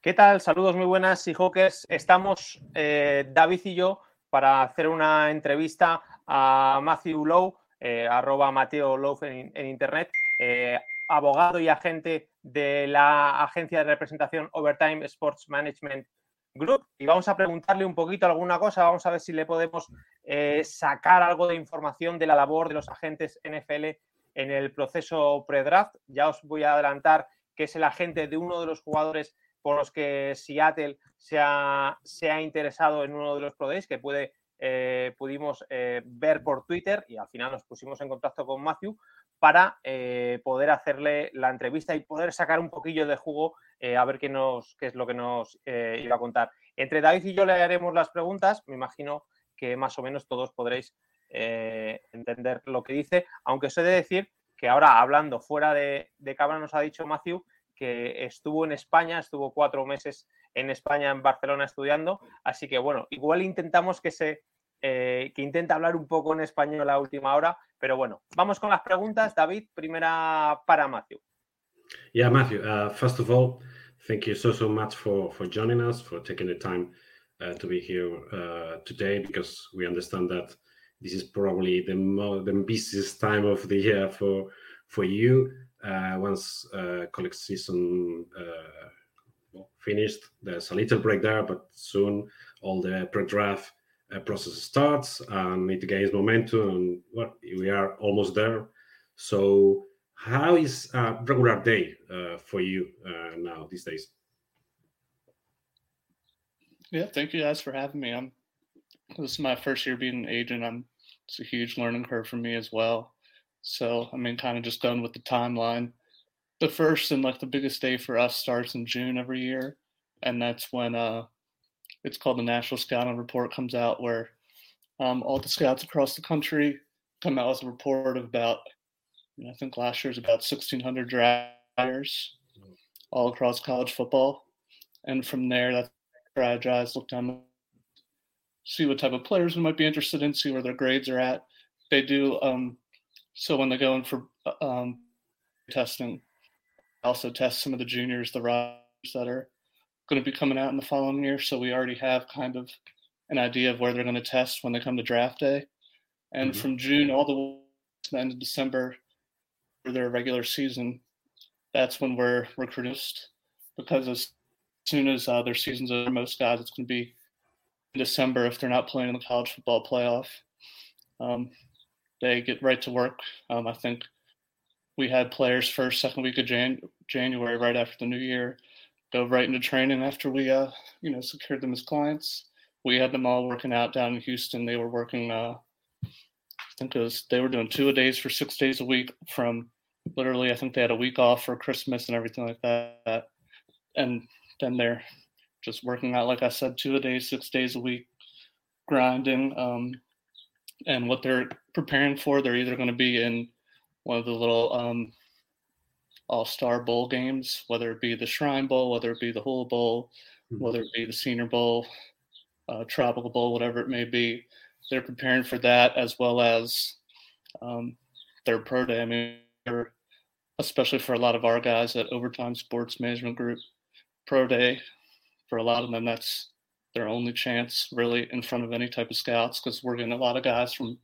¿Qué tal? Saludos muy buenas, Seahawkers. Estamos eh, David y yo para hacer una entrevista a Matthew Lowe, eh, arroba Mateo Lowe en, internet, eh, abogado y agente de la agencia de representación Overtime Sports Management Group. Y vamos a preguntarle un poquito alguna cosa, vamos a ver si le podemos sacar algo de información de la labor de los agentes NFL en el proceso pre-draft. Ya os voy a adelantar que es el agente de uno de los jugadores por los que Seattle se ha, se ha interesado en uno de los Pro que puede, eh, pudimos eh, ver por Twitter y al final nos pusimos en contacto con Matthew para eh, poder hacerle la entrevista y poder sacar un poquillo de jugo a ver qué, nos, qué es lo que nos iba a contar. Entre David y yo le haremos las preguntas, me imagino que más o menos todos podréis entender lo que dice, aunque os he de decir que ahora hablando fuera de, de cámara nos ha dicho Matthew que estuvo en España, estuvo cuatro meses en España, en Barcelona estudiando. Así que bueno, igual intentamos que se eh, que intenta hablar un poco en español a última hora, pero bueno, vamos con las preguntas. David, primera para Matthew. Yeah, Matthew. Uh, first of all, thank you so so much for for joining us, for taking the time uh, to be here uh, today, because we understand that this is probably the the busiest time of the year for for you. Uh, once uh, college season uh, finished, there's a little break there, but soon all the pre-draft process starts and it gains momentum. And well, we are almost there. So, how is a regular day for you now these days? Yeah, thank you guys for having me. I'm this is my first year being an agent. I'm it's a huge learning curve for me as well. So I mean, kind of just done with the timeline. The first and like the biggest day for us starts in June every year, and that's when uh, it's called the National Scouting Report comes out, where um, all the scouts across the country come out with a report of about, I think last year was about 1,600 drafters all across college football, and from there, that's strategize, look down, see what type of players we might be interested in, see where their grades are at. They do um, so when they go in for uh, um, testing, also test some of the juniors, the riders that are going to be coming out in the following year. So we already have kind of an idea of where they're going to test when they come to draft day. And mm-hmm. from June all the way to the end of December for their regular season, that's when we're recruiting because as soon as uh, their season's over, most guys it's going to be in December if they're not playing in the college football playoff. Um, they get right to work. Um, I think we had players first, second week of Jan- January, right after the new year, go right into training after we, uh, you know, secured them as clients. We had them all working out down in Houston. They were working, uh, I think it was, they were doing two a days for six days a week from literally, I think they had a week off for Christmas and everything like that. And then they're just working out, like I said, two a day, six days a week, grinding. Um, and what they're preparing for, they're either going to be in one of the little um, All Star Bowl games, whether it be the Shrine Bowl, whether it be the Hula Bowl, mm-hmm. whether it be the Senior Bowl, uh, Tropical Bowl, whatever it may be. They're preparing for that as well as um, their pro day. I mean, especially for a lot of our guys at Overtime Sports Management Group, pro day for a lot of them, that's their only chance really in front of any type of scouts because we're getting a lot of guys from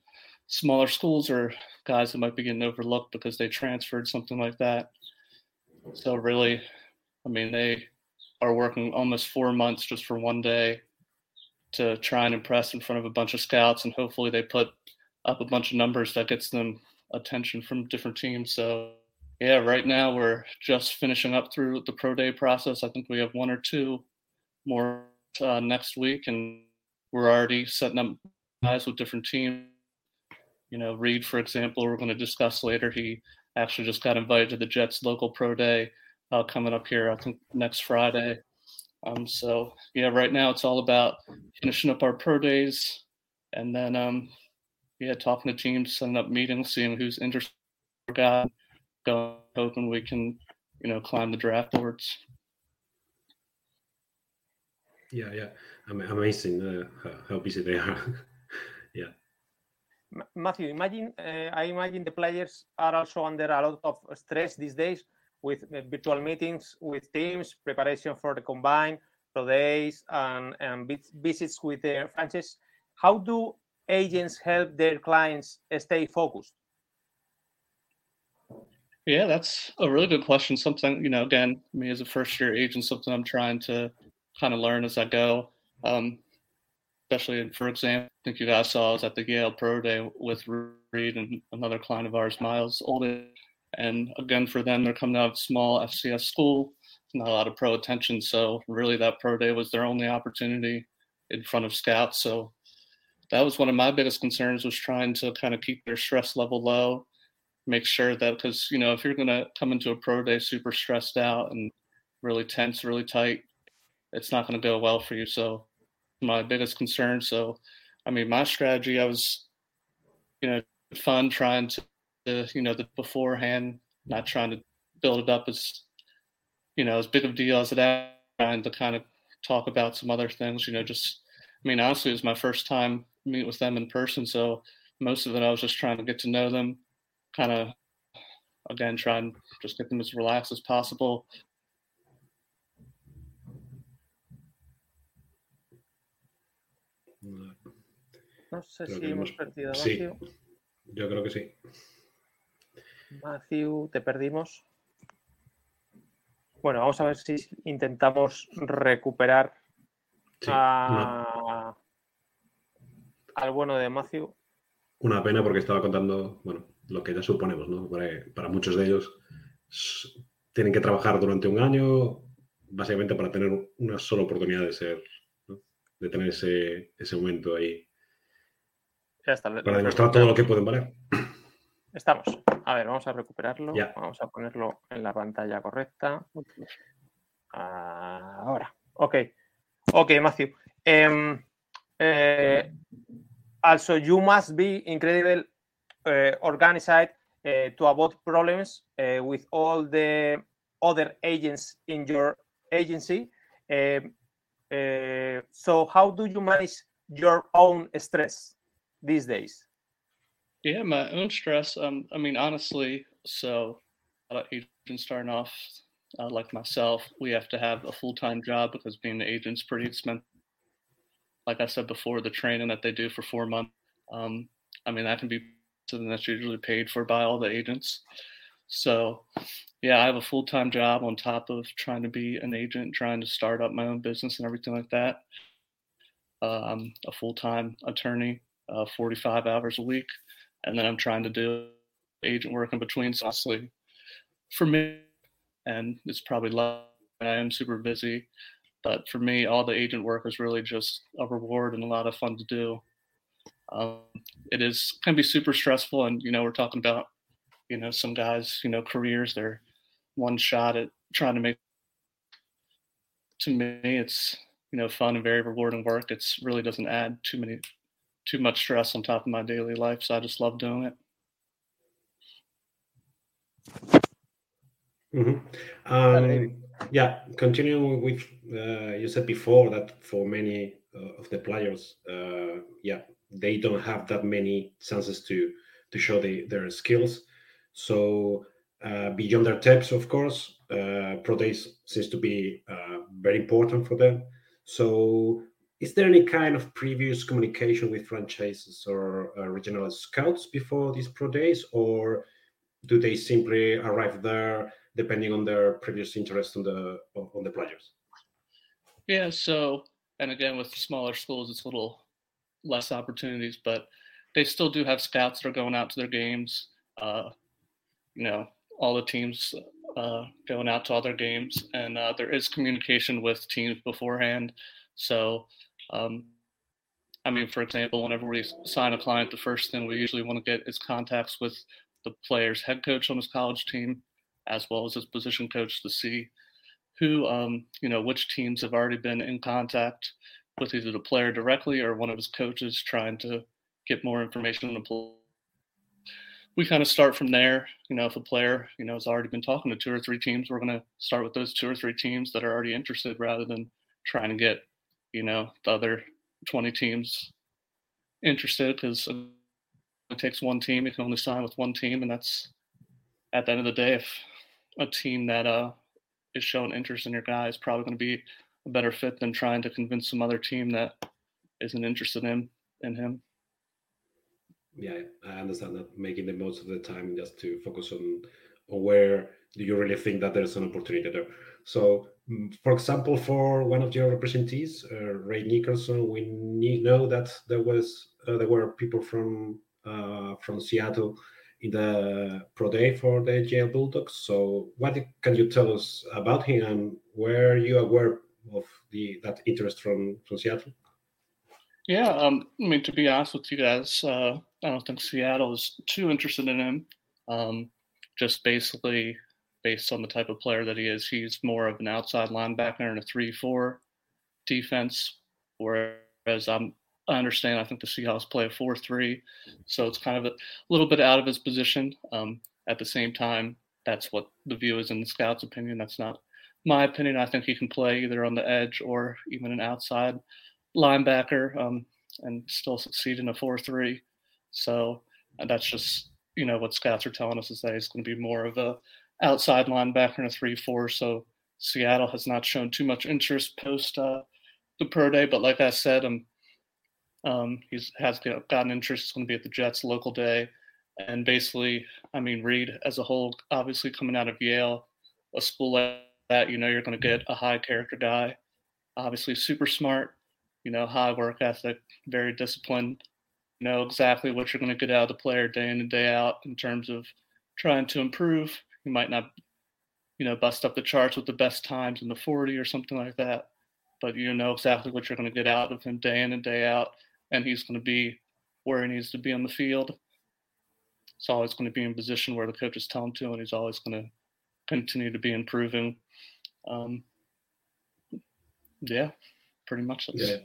smaller schools or guys that might be getting overlooked because they transferred something like that. So really, I mean, they are working almost four months just for one day to try and impress in front of a bunch of scouts, and hopefully they put up a bunch of numbers that gets them attention from different teams. So yeah, right now we're just finishing up through the pro day process. I think we have one or two more uh, next week, and we're already setting up guys with different teams. You know, Reed, for example, we're going to discuss later. He actually just got invited to the Jets local pro day uh, coming up here. I think next Friday. Um, so yeah, right now it's all about finishing up our pro days, and then um, yeah, talking to teams, setting up meetings, seeing who's interested. Got going, hoping we can, you know, climb the draft boards. Yeah, yeah, amazing uh, how busy they are. yeah. Matthew, imagine uh, I imagine the players are also under a lot of stress these days with uh, virtual meetings with teams, preparation for the combine, pro days, and, and visits with their franchises. How do agents help their clients stay focused? Yeah, that's a really good question. Something, you know, again, me as a first year agent, something I'm trying to kind of learn as I go. Um, especially, for example, I think you guys saw was at the Yale Pro Day with Reed and another client of ours, Miles Olden. And again, for them, they're coming out of small FCS school, not a lot of pro attention. So really, that pro day was their only opportunity in front of scouts. So that was one of my biggest concerns was trying to kind of keep their stress level low make sure that because you know if you're going to come into a pro day super stressed out and really tense really tight it's not going to go well for you so my biggest concern so i mean my strategy i was you know fun trying to you know the beforehand not trying to build it up as you know as big of a deal as it trying to kind of talk about some other things you know just i mean honestly it was my first time meet with them in person so most of it i was just trying to get to know them kind of again try and just get them as relaxed as possible. No sé creo si hemos perdido a Matthew. Sí, yo creo que sí. Matthew, te perdimos. Bueno, vamos a ver si intentamos recuperar sí, a... no. al bueno de Matthew. Una pena porque estaba contando, bueno, lo que ya suponemos, ¿no? Para, muchos de ellos tienen que trabajar durante un año básicamente para tener una sola oportunidad de ser, de tener ese, ese momento ahí. para demostrar todo lo que pueden valer. Estamos. A ver, vamos a recuperarlo. Vamos a ponerlo en la pantalla correcta. Ahora. Ok. Ok, Matthew. Um, uh, also, you must be incredible uh, organized uh, to avoid problems uh, with all the other agents in your agency. Um, so, how do you manage your own stress these days? Yeah, my own stress. Um, I mean, honestly, so a lot of agents starting off uh, like myself, we have to have a full time job because being an agent's pretty expensive. Like I said before, the training that they do for four months, um, I mean, that can be something that's usually paid for by all the agents. So, yeah, I have a full time job on top of trying to be an agent, trying to start up my own business and everything like that. Uh, I'm a full time attorney, uh, 45 hours a week, and then I'm trying to do agent work in between. So, honestly, for me, and it's probably love, I am super busy, but for me, all the agent work is really just a reward and a lot of fun to do um, it is can be super stressful. And you know, we're talking about you know some guys, you know, careers they're one shot at trying to make. To me, it's you know fun and very rewarding work. It's really doesn't add too many too much stress on top of my daily life. So I just love doing it. Mm-hmm. Um, yeah, continuing with uh, you said before that for many uh, of the players, uh, yeah, they don't have that many chances to to show the, their skills. So uh, beyond their tips, of course, uh, pro days seems to be uh, very important for them. So is there any kind of previous communication with franchises or uh, regional scouts before these pro days, or do they simply arrive there depending on their previous interest on the on the players? Yeah. So, and again, with smaller schools, it's a little less opportunities, but they still do have scouts that are going out to their games. Uh, you know, all the teams uh, going out to all their games, and uh, there is communication with teams beforehand. So, um, I mean, for example, whenever we sign a client, the first thing we usually want to get is contacts with the player's head coach on his college team, as well as his position coach to see who, um, you know, which teams have already been in contact with either the player directly or one of his coaches trying to get more information on the. We kind of start from there. You know, if a player, you know, has already been talking to two or three teams, we're going to start with those two or three teams that are already interested rather than trying to get, you know, the other 20 teams interested because it takes one team. You can only sign with one team, and that's at the end of the day, if a team that uh, is showing interest in your guy is probably going to be a better fit than trying to convince some other team that isn't interested in in him. Yeah, I understand that. Making the most of the time just to focus on, where do you really think that there's an opportunity there. So, mm, for example, for one of your representatives, uh, Ray Nicholson, we know that there was uh, there were people from uh, from Seattle in the pro day for the Yale Bulldogs. So, what can you tell us about him, and were you aware of the that interest from from Seattle? Yeah, um, I mean, to be honest with you guys, uh, I don't think Seattle is too interested in him. Um, just basically based on the type of player that he is, he's more of an outside linebacker in a three-four defense, whereas I'm I understand. I think the Seahawks play a 4 3. So it's kind of a little bit out of his position. Um, at the same time, that's what the view is in the scouts' opinion. That's not my opinion. I think he can play either on the edge or even an outside linebacker um, and still succeed in a 4 3. So that's just, you know, what scouts are telling us is that he's going to be more of a outside linebacker in a 3 4. So Seattle has not shown too much interest post uh, the pro day. But like I said, I'm um, he's has gotten interest. It's going to be at the Jets local day, and basically, I mean, Reed as a whole, obviously coming out of Yale, a school like that, you know, you're going to get a high character guy, obviously super smart, you know, high work ethic, very disciplined, know exactly what you're going to get out of the player day in and day out in terms of trying to improve. You might not, you know, bust up the charts with the best times in the 40 or something like that, but you know exactly what you're going to get out of him day in and day out and he's going to be where he needs to be on the field. He's always going to be in position where the coaches tell him to, and he's always going to continue to be improving. Um, yeah, pretty much. Yeah.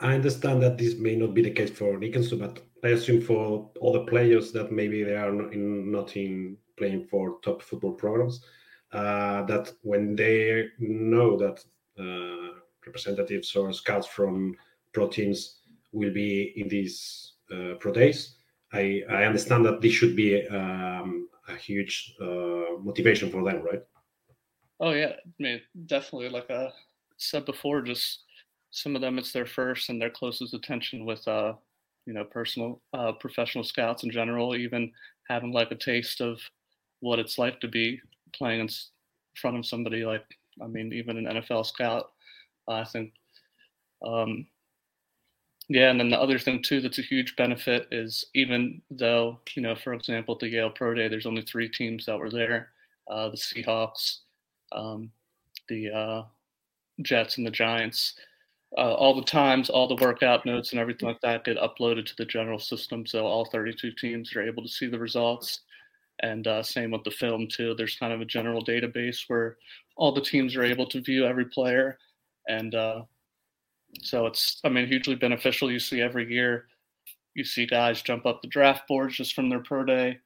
I understand that this may not be the case for Nicholson, but I assume for other players that maybe they are not in, not in playing for top football programs, uh, that when they know that uh, representatives or scouts from pro teams will be in these uh, pro days. I, I understand that this should be um, a huge uh, motivation for them, right? Oh yeah, I mean definitely. Like I said before, just some of them it's their first and their closest attention with uh, you know personal uh, professional scouts in general. Even having like a taste of what it's like to be playing in front of somebody like I mean even an NFL scout. I think um, yeah, and then the other thing too that's a huge benefit is even though you know, for example, at the Yale Pro Day, there's only three teams that were there: uh, the Seahawks, um, the uh, Jets, and the Giants. Uh, all the times, all the workout notes, and everything like that get uploaded to the general system, so all 32 teams are able to see the results. And uh, same with the film too. There's kind of a general database where all the teams are able to view every player, and uh, so it's, I mean, hugely beneficial. You see every year, you see guys jump up the draft boards just from their pro day,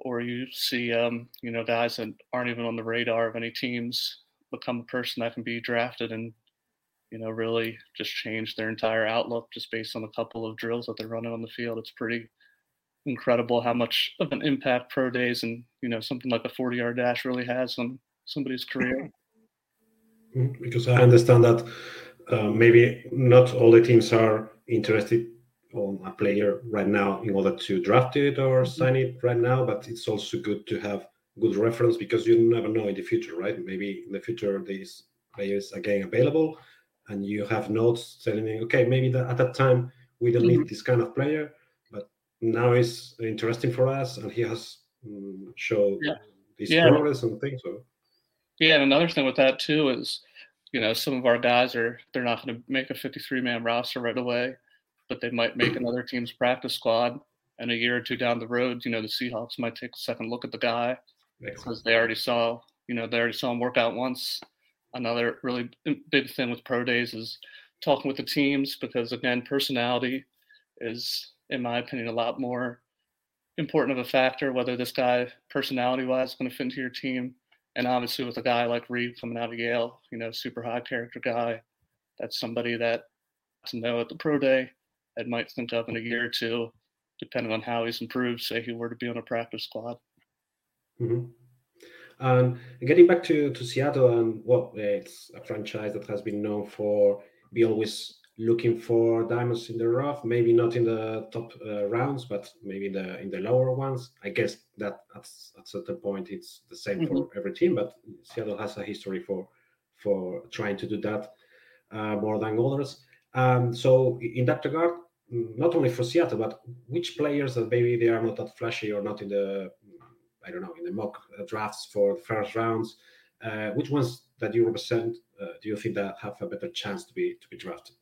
or you see, um, you know, guys that aren't even on the radar of any teams become a person that can be drafted and, you know, really just change their entire outlook just based on a couple of drills that they're running on the field. It's pretty incredible how much of an impact pro days and, you know, something like a 40 yard dash really has on somebody's career. Mm-hmm. Because I understand that uh, maybe not all the teams are interested on a player right now in order to draft it or mm-hmm. sign it right now, but it's also good to have good reference because you never know in the future, right? Maybe in the future these players again available and you have notes telling me, okay, maybe that at that time we don't mm-hmm. need this kind of player, but now it's interesting for us and he has um, shown yeah. this yeah. progress and things. So yeah, and another thing with that too is you know, some of our guys are they're not going to make a 53 man roster right away, but they might make another team's practice squad. And a year or two down the road, you know, the Seahawks might take a second look at the guy because they already saw, you know, they already saw him work out once. Another really big thing with pro days is talking with the teams because again, personality is, in my opinion, a lot more important of a factor whether this guy personality wise is going to fit into your team and obviously with a guy like reed coming out of yale you know super high character guy that's somebody that to know at the pro day i might think of in a year or two depending on how he's improved say he were to be on a practice squad mm-hmm. Um, getting back to, to seattle and well it's a franchise that has been known for be always looking for diamonds in the rough maybe not in the top uh, rounds but maybe in the in the lower ones i guess that at, at certain point it's the same mm-hmm. for every team but seattle has a history for for trying to do that uh, more than others um, so in that regard not only for seattle but which players that maybe they are not that flashy or not in the i don't know in the mock drafts for the first rounds uh, which ones that you represent uh, do you think that have a better chance to be to be drafted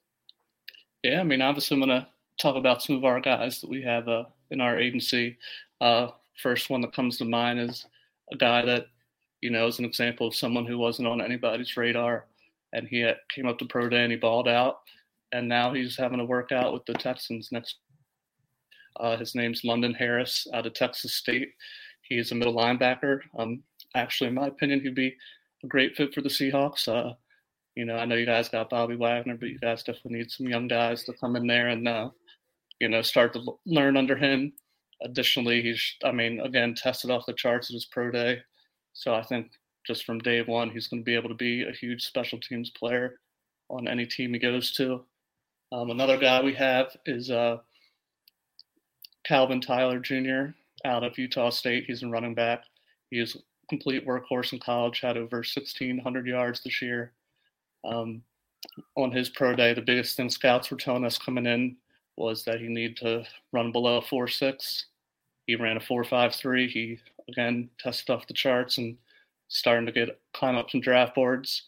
yeah, I mean, obviously, I'm going to talk about some of our guys that we have uh, in our agency. Uh, first one that comes to mind is a guy that, you know, is an example of someone who wasn't on anybody's radar. And he had, came up to pro day and he balled out. And now he's having a workout with the Texans next. Uh, his name's London Harris out of Texas State. He is a middle linebacker. Um, actually, in my opinion, he'd be a great fit for the Seahawks. Uh, you know, I know you guys got Bobby Wagner, but you guys definitely need some young guys to come in there and, uh, you know, start to learn under him. Additionally, he's, I mean, again, tested off the charts at his pro day. So I think just from day one, he's going to be able to be a huge special teams player on any team he goes to. Um, another guy we have is uh, Calvin Tyler Jr. out of Utah State. He's a running back. He is a complete workhorse in college, had over 1,600 yards this year. Um, on his pro day, the biggest thing scouts were telling us coming in was that he needed to run below four six. He ran a four five three. He again tested off the charts and starting to get climb up some draft boards.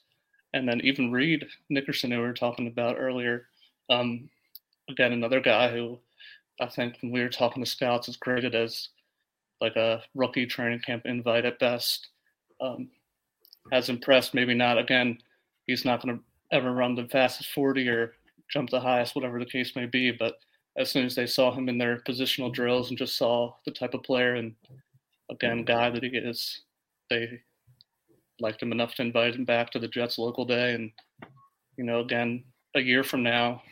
And then even Reed Nickerson, who we were talking about earlier, um, again another guy who I think when we were talking to scouts is graded as like a rookie training camp invite at best. Um, has impressed, maybe not again he's not going to ever run the fastest 40 or jump the highest, whatever the case may be. But as soon as they saw him in their positional drills and just saw the type of player and again guy that he is, they liked him enough to invite him back to the Jets local day. And you know, again, a year from now,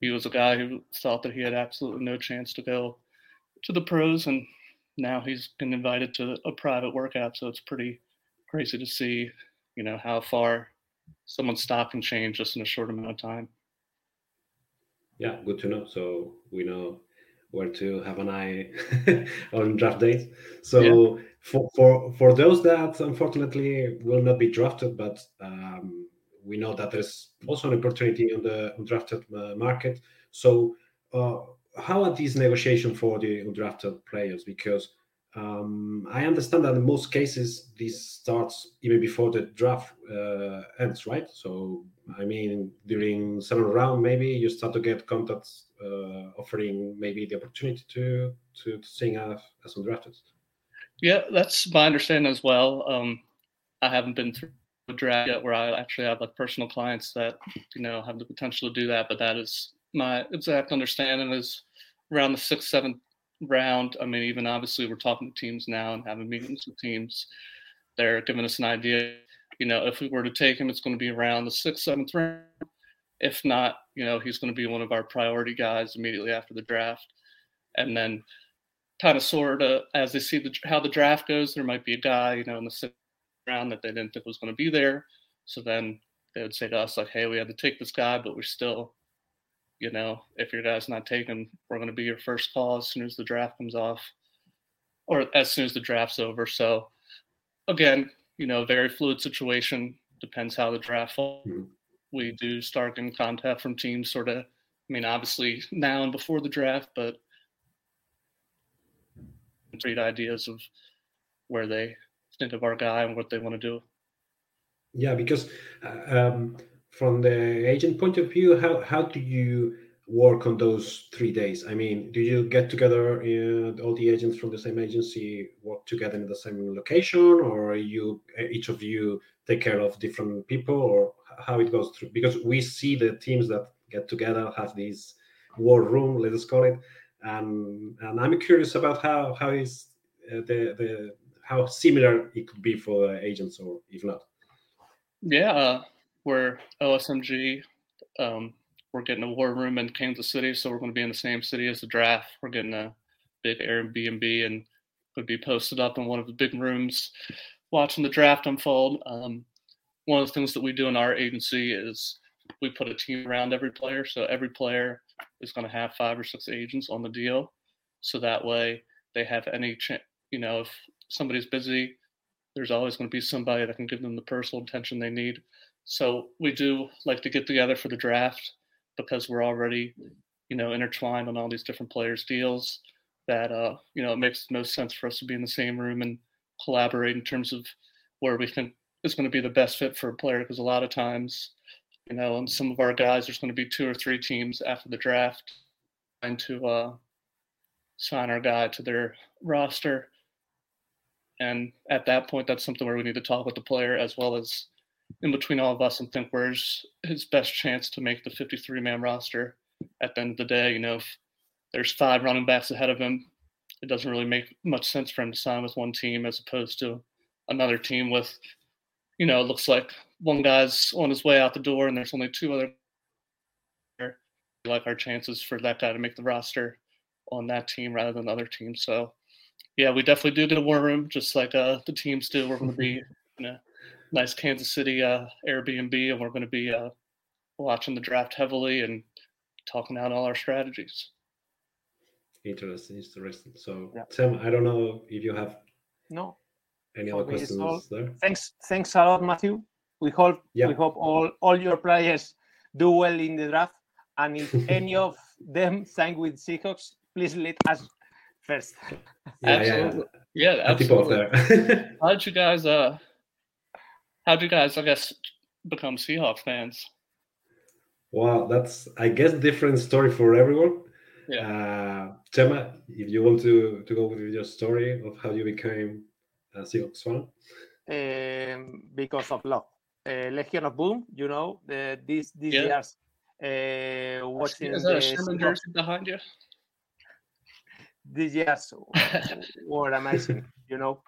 he was a guy who thought that he had absolutely no chance to go to the pros, and now he's been invited to a private workout. So it's pretty crazy to see, you know, how far someone's stock can change just in a short amount of time. Yeah, good to know. So we know where to have an eye on draft days. So yeah. for, for for those that unfortunately will not be drafted, but um, we know that there's also an opportunity on the undrafted uh, market. So uh, how are these negotiations for the undrafted players? Because um, I understand that in most cases this starts even before the draft uh, ends, right? So I mean, during seventh round, maybe you start to get contacts uh, offering maybe the opportunity to to, to sing as, as undrafted. Yeah, that's my understanding as well. Um, I haven't been through a draft yet where I actually have like personal clients that you know have the potential to do that, but that is my exact understanding is around the sixth, seventh round. I mean, even obviously we're talking to teams now and having meetings with teams. They're giving us an idea. You know, if we were to take him, it's going to be around the sixth, seventh round. If not, you know, he's going to be one of our priority guys immediately after the draft. And then, kind of sort of as they see the, how the draft goes, there might be a guy, you know, in the sixth round that they didn't think was going to be there. So then they would say to us like, "Hey, we had to take this guy, but we're still you know, if your guy's not taken, we're going to be your first call as soon as the draft comes off or as soon as the draft's over. So, again, you know, very fluid situation. Depends how the draft falls. Mm-hmm. We do start getting contact from teams, sort of. I mean, obviously now and before the draft, but great ideas of where they think of our guy and what they want to do. Yeah, because uh, um, from the agent point of view, how how do you work on those three days? I mean, do you get together, uh, all the agents from the same agency work together in the same location, or you each of you take care of different people, or how it goes through? Because we see the teams that get together have this war room, let us call it, and and I'm curious about how how is uh, the the how similar it could be for agents, or if not. Yeah, we're OSMG. Um, we're getting a war room in Kansas City, so we're going to be in the same city as the draft. We're getting a big Airbnb and would be posted up in one of the big rooms, watching the draft unfold. Um, one of the things that we do in our agency is we put a team around every player, so every player is going to have five or six agents on the deal, so that way they have any, ch- you know, if somebody's busy, there's always going to be somebody that can give them the personal attention they need. So we do like to get together for the draft because we're already, you know, intertwined on all these different players' deals. That uh, you know, it makes no sense for us to be in the same room and collaborate in terms of where we think is going to be the best fit for a player. Because a lot of times, you know, and some of our guys, there's going to be two or three teams after the draft trying to uh, sign our guy to their roster. And at that point, that's something where we need to talk with the player as well as in between all of us and think where's his best chance to make the 53 man roster at the end of the day. You know, if there's five running backs ahead of him, it doesn't really make much sense for him to sign with one team as opposed to another team with, you know, it looks like one guy's on his way out the door and there's only two other. Like our chances for that guy to make the roster on that team rather than the other team. So, yeah, we definitely do get a war room, just like uh, the teams do. We're to be, you know, nice Kansas City uh, Airbnb, and we're going to be uh, watching the draft heavily and talking out all our strategies. Interesting, interesting. So, yeah. Tim, I don't know if you have no any other questions all, there. Thanks, thanks a lot, Matthew. We hope yeah. we hope all all your players do well in the draft, and if any of them sign with Seahawks, please let us first. Yeah, absolutely. Yeah, yeah absolutely. How did you guys uh How'd you guys, I guess, become Seahawks fans? Well, that's I guess different story for everyone. Yeah. Uh, Chema, if you want to to go with your story of how you became a Seahawks fan. Um, because of love. Uh, Legion of Boom, you know, the these these yeah. years uh, watching. Is that a Sherman jersey behind you? These years were amazing, you know.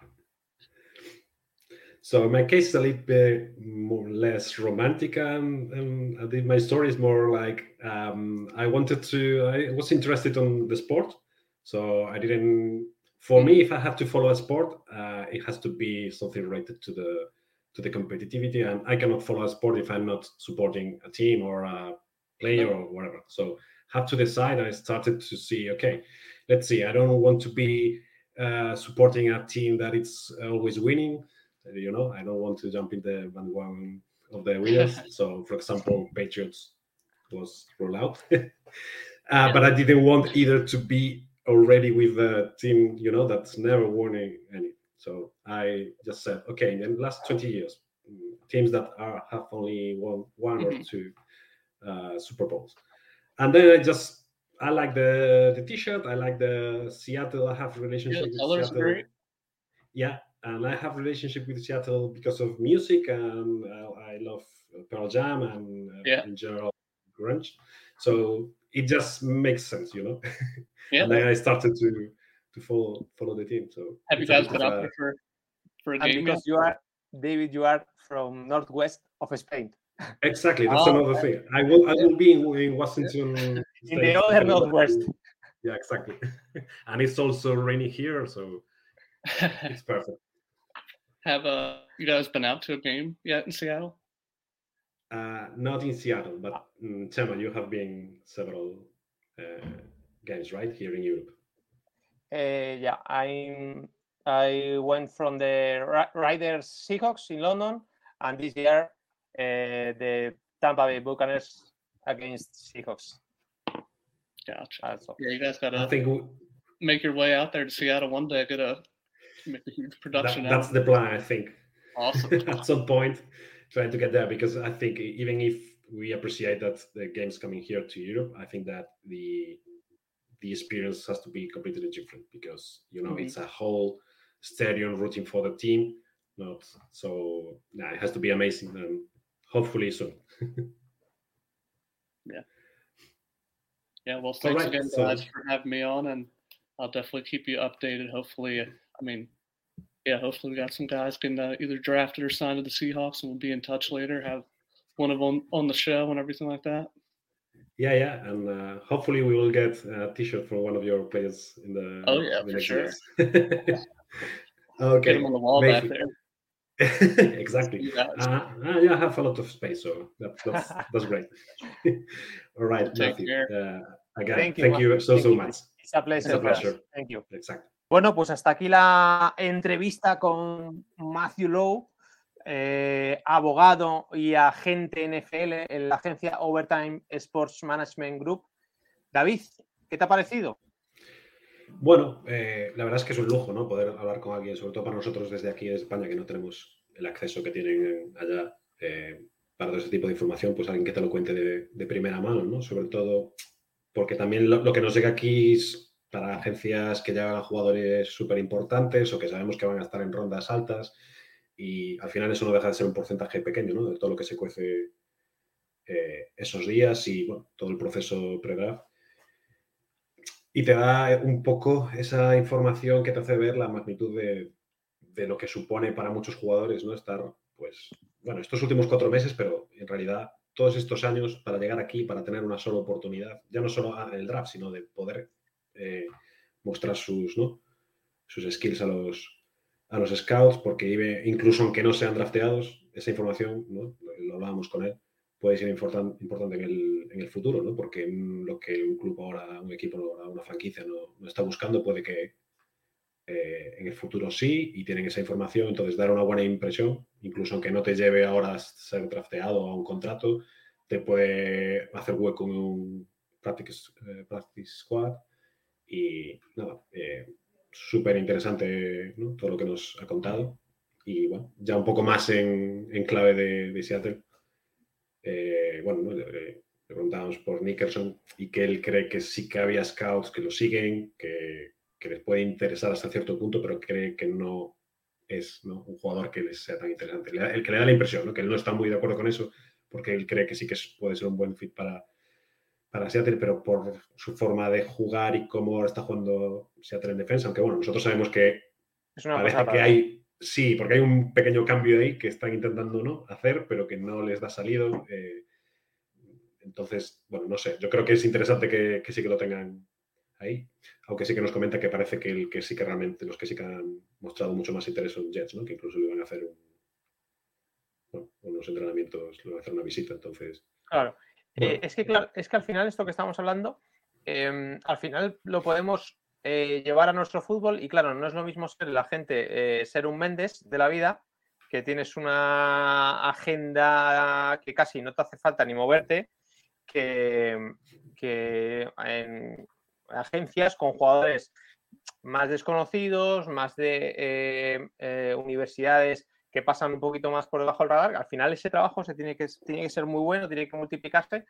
So my case, is a little bit more less romantic, and, my story is more like um, I wanted to. I was interested on the sport, so I didn't. For me, if I have to follow a sport, uh, it has to be something related to the to the competitivity, and I cannot follow a sport if I'm not supporting a team or a player or whatever. So have to decide. I started to see. Okay, let's see. I don't want to be uh, supporting a team that it's always winning you know, I don't want to jump in the bandwagon of the winners. so, for example, Patriots was rolled out, uh, but I didn't want either to be already with a team, you know, that's never won any. So I just said, okay, in the last 20 years, teams that are have only won one mm-hmm. or two uh, Super Bowls, and then I just I like the the T-shirt. I like the Seattle. I have relationship yeah, with Seattle. Great. Yeah, and I have a relationship with Seattle because of music, and uh, I love Pearl Jam and uh, yeah. in general grunge. So it just makes sense, you know. Yeah. and then I started to to follow follow the team. So have you guys been up there for for a game? Because you are David, you are from northwest of Spain. Exactly, that's oh, another thing. I will I will be in, in Washington. in the other northwest. Yeah, exactly. and it's also rainy here, so it's perfect. Have uh, you guys been out to a game yet in Seattle? Uh, not in Seattle, but um, Chema, you have been several uh, games, right, here in Europe? Uh, yeah, I'm. I went from the Raiders Seahawks in London, and this year uh, the Tampa Bay Buccaneers against Seahawks. Gotcha. Also. Yeah, you guys gotta I think we, make your way out there to Seattle one day. Get a make a huge production. That, that's the plan, I think. Awesome. At some point, trying to get there because I think even if we appreciate that the games coming here to Europe. I think that the the experience has to be completely different because you know mm-hmm. it's a whole stadium rooting for the team. Not so. Yeah, it has to be amazing and hopefully soon. yeah. Yeah. Well, thanks right, again, guys, for having me on, and I'll definitely keep you updated. Hopefully, I mean, yeah, hopefully we got some guys can uh, either drafted or signed to the Seahawks, and we'll be in touch later. Have one of them on the show and everything like that. Yeah, yeah, and uh, hopefully we will get a T-shirt for one of your players in the. Oh yeah, for sure. okay. Get him on the wall Maybe. back there. exactly. Uh, uh, yeah, I have a lot of space, so that, that's that's great. All right, Take Matthew. Uh, again, thank you, thank you so so much. It's a pleasure. It's a pleasure. Thank you. Exactly. Bueno, pues hasta aquí la entrevista con Matthew Lowe, eh, abogado y agente NFL en la agencia Overtime Sports Management Group. David, ¿qué te ha parecido? Bueno, eh, la verdad es que es un lujo, ¿no? Poder hablar con alguien, sobre todo para nosotros desde aquí de España, que no tenemos el acceso que tienen allá eh, para todo ese tipo de información, pues alguien que te lo cuente de, primera mano, ¿no? Sobre todo porque también lo, lo que nos llega aquí es para agencias que llevan a jugadores súper importantes o que sabemos que van a estar en rondas altas y al final eso no deja de ser un porcentaje pequeño ¿no? de todo lo que se cuece eh, esos días y todo el proceso pre-draft. Y te da un poco esa información que te hace ver la magnitud de, de, lo que supone para muchos jugadores, ¿no? Estar, pues, bueno, estos últimos cuatro meses, pero en realidad todos estos años para llegar aquí, para tener una sola oportunidad, ya no solo en el draft, sino de poder eh, mostrar sus, ¿no? sus skills a los, a los scouts, porque incluso aunque no sean drafteados, esa información, ¿no? lo, hablábamos con él, puede ser importante en el, en el futuro, ¿no? porque lo que un club ahora, un equipo, una franquicia no, no está buscando, puede que eh, en el futuro sí, y tienen esa información, entonces dar una buena impresión, incluso aunque no te lleve ahora a ser drafteado a un contrato, te puede hacer hueco en un practice, eh, practice squad y nada, eh, súper interesante todo lo que nos ha contado. Y bueno, ya un poco más en, en clave de, Seattle. Eh, bueno, le, preguntábamos por Nickerson y que él cree que sí que había scouts que lo siguen, que, les puede interesar hasta cierto punto, pero cree que no es un jugador que les sea tan interesante. El que le da la impresión, que él no está muy de acuerdo con eso, porque él cree que sí que puede ser un buen fit para, para Seattle, pero por su forma de jugar y cómo está jugando Seattle en defensa, aunque bueno, nosotros sabemos que es una parece que hay, sí, porque hay un pequeño cambio ahí que están intentando ¿no? hacer, pero que no les da salido. Eh, entonces, bueno, no sé, yo creo que es interesante que, sí que lo tengan ahí, aunque sí que nos comenta que parece que, el, que sí que realmente, los que sí que han mostrado mucho más interés son Jets, ¿no? que incluso le van a hacer unos entrenamientos, le van a hacer una visita, entonces... Claro, eh, es, que, claro, es que al final esto que estamos hablando, em, al final lo podemos eh, llevar a nuestro fútbol y claro, no es lo mismo ser la gente, eh, ser un Méndez de la vida, que tienes una agenda que casi no te hace falta ni moverte, que, que en agencias con jugadores más desconocidos, más de universidades que pasan un poquito más por debajo del radar, al final ese trabajo se tiene que, tiene que ser muy bueno, tiene que multiplicarse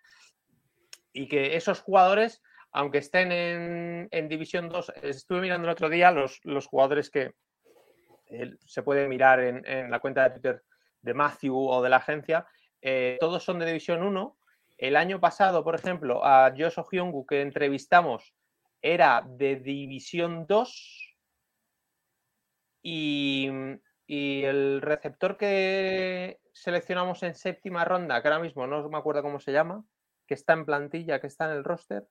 y que esos jugadores, aunque estén en, División 2, estuve mirando el otro día los, los jugadores que eh, se puede mirar en, la cuenta de Twitter de Matthew o de la agencia, eh, todos son de División 1. El año pasado, por ejemplo, a Josh Hyungu que entrevistamos era de División 2 y y el receptor que seleccionamos en séptima ronda, que ahora mismo no me acuerdo cómo se llama, que está en plantilla, que está en el roster.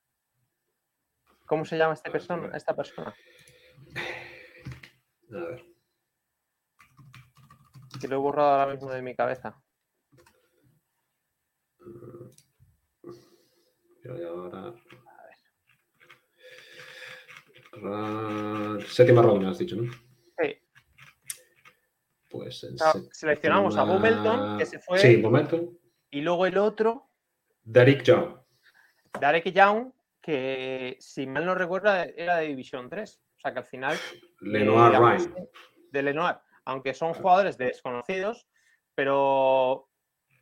¿Cómo se llama esta persona? Esta persona? A ver. Que lo he borrado ahora mismo de mi cabeza. ahora... Séptima ronda, has dicho, ¿no? Pues seleccionamos a Bumelton, que se fue. Sí. Y luego el otro. Derek Young. Derek Young, que si mal no recuerdo era de División 3. O sea que al final. Lenoir Ryan. De Lenoir. Aunque son jugadores desconocidos, pero,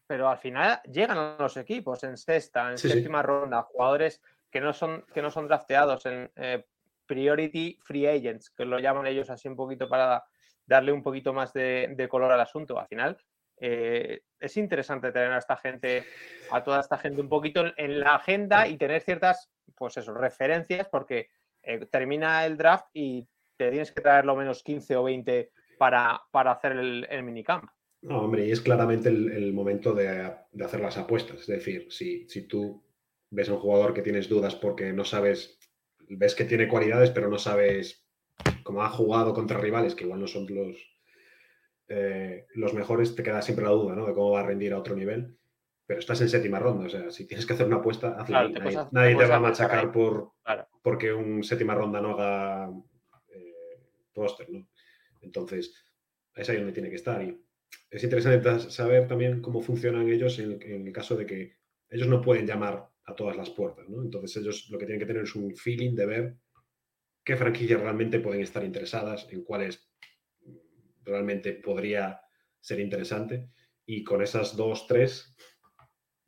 pero al final llegan a los equipos en sexta, en séptima ronda, jugadores que no son, que no son drafteados en eh, priority free agents, que lo llaman ellos así un poquito para darle un poquito más de, color al asunto. Al final, eh, es interesante tener a esta gente, a toda esta gente un poquito en la agenda y tener ciertas, pues eso, referencias, porque eh, termina el draft y te tienes que traer lo menos 15 o 20 para, para hacer el, el minicamp. No, hombre, y es claramente el, momento de, hacer las apuestas. Es decir, si, si tú ves a un jugador que tienes dudas porque no sabes, ves que tiene cualidades, pero no sabes cómo ha jugado contra rivales, que igual no son los, eh, los mejores, te queda siempre la duda ¿no? de cómo va a rendir a otro nivel. Pero estás en séptima ronda, o sea, si tienes que hacer una apuesta, hazla. nadie, te, va a machacar por, porque un séptima ronda no haga eh, póster, ¿no? Entonces, es ahí donde tiene que estar. Y es interesante saber también cómo funcionan ellos en el, caso de que ellos no pueden llamar a todas las puertas, ¿no? Entonces ellos lo que tienen que tener es un feeling de ver qué franquicias realmente pueden estar interesadas, en cuáles realmente podría ser interesante. Y con esas dos, tres,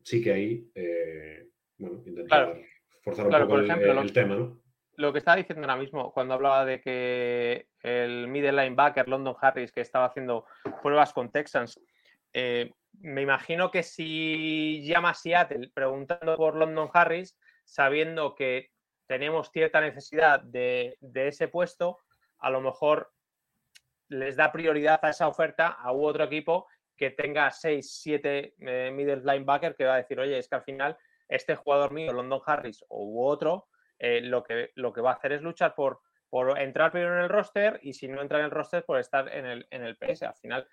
sí que ahí, eh, bueno, intentar forzar un poco el, tema, ¿no? Lo que estaba diciendo ahora mismo, cuando hablaba de que el middle linebacker London Harris, que estaba haciendo pruebas con Texans, eh, me imagino que si llama a Seattle preguntando por London Harris, sabiendo que tenemos cierta necesidad de, ese puesto, a lo mejor les da prioridad a esa oferta a otro equipo que tenga 6, 7 eh, middle linebacker que va a decir, oye, es que al final este jugador mío, London Harris u otro, eh, lo, que, lo que va a hacer es luchar por, por entrar primero en el roster y si no entra en el roster, por estar en el, en el PS. Al final,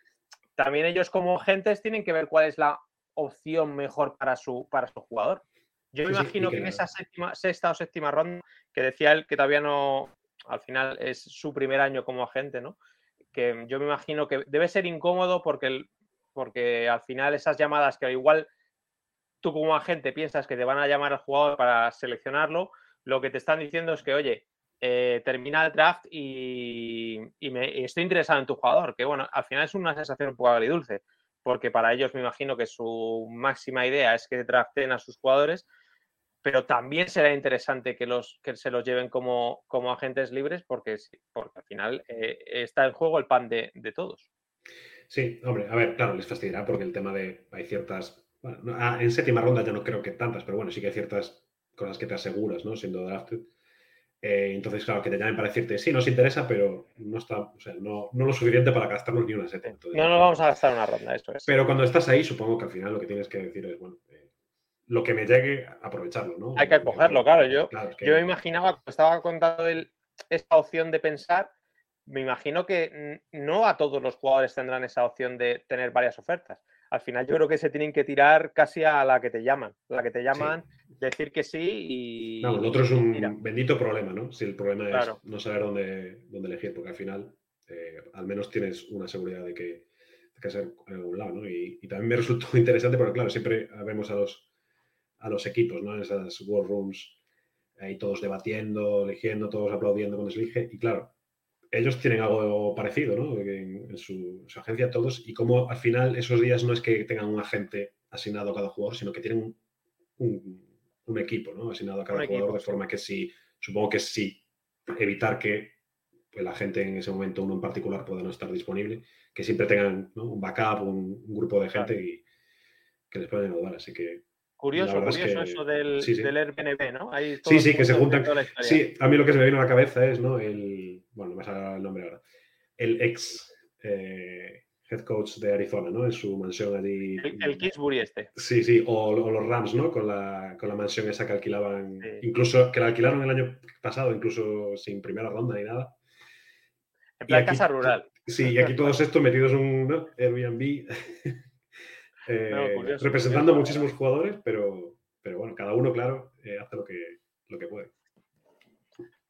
también ellos como agentes tienen que ver cuál es la opción mejor para su, para su jugador. Yo me imagino que, en esa sexta o séptima ronda, que decía él que todavía no, al final es su primer año como agente, ¿no? Que yo me imagino que debe ser incómodo porque, porque al final esas llamadas que igual tú como agente piensas que te van a llamar al jugador para seleccionarlo, lo que te están diciendo es que, oye, eh, termina el draft y, me, estoy interesado en tu jugador, que bueno, al final es una sensación un poco agridulce, porque para ellos me imagino que su máxima idea es que draften a sus jugadores, pero también será interesante que, los, que se los lleven como, como agentes libres, porque, porque al final eh, está en juego el pan de, todos. Sí, hombre, a ver, claro, les fastidiará porque el tema de hay ciertas, bueno, ah, en séptima ronda ya no creo que tantas, pero bueno, sí que hay ciertas cosas que te aseguras, ¿no? Siendo drafted. Eh, entonces, claro, que te llamen para decirte, sí, nos interesa, pero no está, o sea, no, no lo suficiente para gastarnos ni una seta. no nos vamos a gastar una ronda, eso es. Pero cuando estás ahí, supongo que al final lo que tienes que decir es, bueno, eh, lo que me llegue, aprovecharlo, ¿no? Hay que cogerlo, claro. Yo, yo me imaginaba, cuando estaba contando esta opción de pensar, me imagino que no a todos los jugadores tendrán esa opción de tener varias ofertas al final yo creo que se tienen que tirar casi a la que te llaman. La que te llaman, decir que sí y. No, el otro es un bendito problema, ¿no? Si el problema es no saber dónde, dónde, elegir, porque al final eh, al menos tienes una seguridad de que, que ser en algún lado, ¿no? Y, también me resultó interesante porque, claro, siempre vemos a los, a los equipos, ¿no? En esas war rooms, ahí todos debatiendo, eligiendo, todos aplaudiendo cuando se elige. Y claro, ellos tienen algo parecido, ¿no? En, su, agencia todos, y como al final esos días no es que tengan un agente asignado a cada jugador, sino que tienen un, equipo, ¿no? Asignado a cada jugador, de forma que sí, supongo que sí, evitar que pues, la gente en ese momento, uno en particular, pueda no estar disponible, que siempre tengan un backup, un, grupo de gente y que les puedan ayudar. Así que Curioso, curioso eso del, del Airbnb, ¿no? sí, sí, que se juntan. Sí, a mí lo que se me vino a la cabeza es, ¿no? El, bueno, me sale el nombre ahora. El ex eh, head coach de Arizona, ¿no? En su mansión allí. El, el Kingsbury este. Sí, sí, o, los Rams, ¿no? Con la, con la mansión esa que alquilaban, incluso, que la alquilaron el año pasado, incluso sin primera ronda ni nada. En plan casa rural. Sí, y aquí todos estos metidos en un Airbnb. Eh, representando a muchísimos jugadores, pero, pero bueno, cada uno, claro, eh, hace lo que, lo que puede.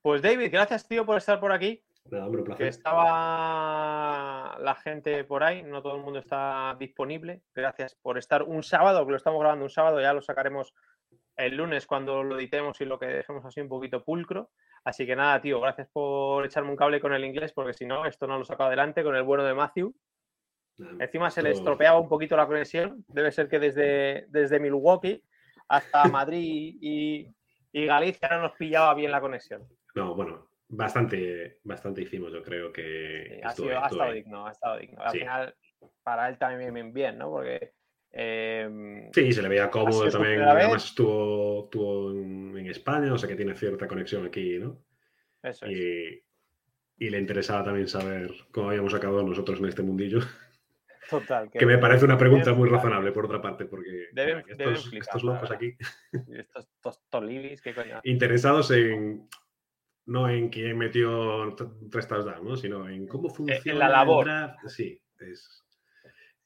Pues David, gracias tío por estar por aquí. Nada, hombre, un placer. Que estaba la gente por ahí, no todo el mundo está disponible. Gracias por estar un sábado, que lo estamos grabando un sábado, ya lo sacaremos el lunes cuando lo editemos y lo que dejemos así un poquito pulcro. Así que nada, tío, gracias por echarme un cable con el inglés, porque si no, esto no lo saco adelante con el bueno de Matthew. Encima se le estropeaba un poquito la conexión. Debe ser que desde, desde Milwaukee hasta Madrid y, Galicia no nos pillaba bien la conexión. No, bueno, bastante, bastante hicimos, yo creo que. ha, estado digno, ha estado digno. Al final, para él también bien, ¿no? Porque. Em, sí, se le veía cómodo también. Además, estuvo, estuvo en, España, o sea que tiene cierta conexión aquí, ¿no? Eso y, y le interesaba también saber cómo habíamos acabado nosotros en este mundillo. Total. Que, me parece una pregunta muy razonable, por otra parte, porque estos, locos aquí. Estos, estos, ¿qué coño? Interesados en. No en quién metió tres touchdowns, ¿no? sino en cómo funciona. En la labor. Sí,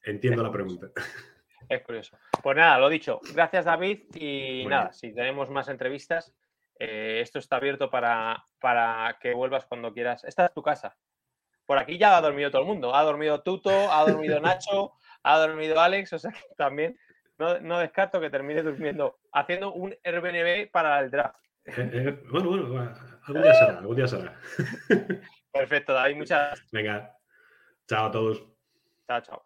entiendo la pregunta. Es curioso. Pues nada, lo dicho. Gracias, David. Y nada, si tenemos más entrevistas, eh, esto está abierto para, para que vuelvas cuando quieras. Esta es tu casa. Por aquí ya ha dormido todo el mundo. Ha dormido Tuto, ha dormido Nacho, ha dormido Alex, o sea que también no, descarto que termine durmiendo, haciendo un Airbnb para el draft. Eh, eh, bueno, bueno, algún día será, algún día será. Perfecto, David, muchas gracias. Venga, chao a todos. Chao, chao.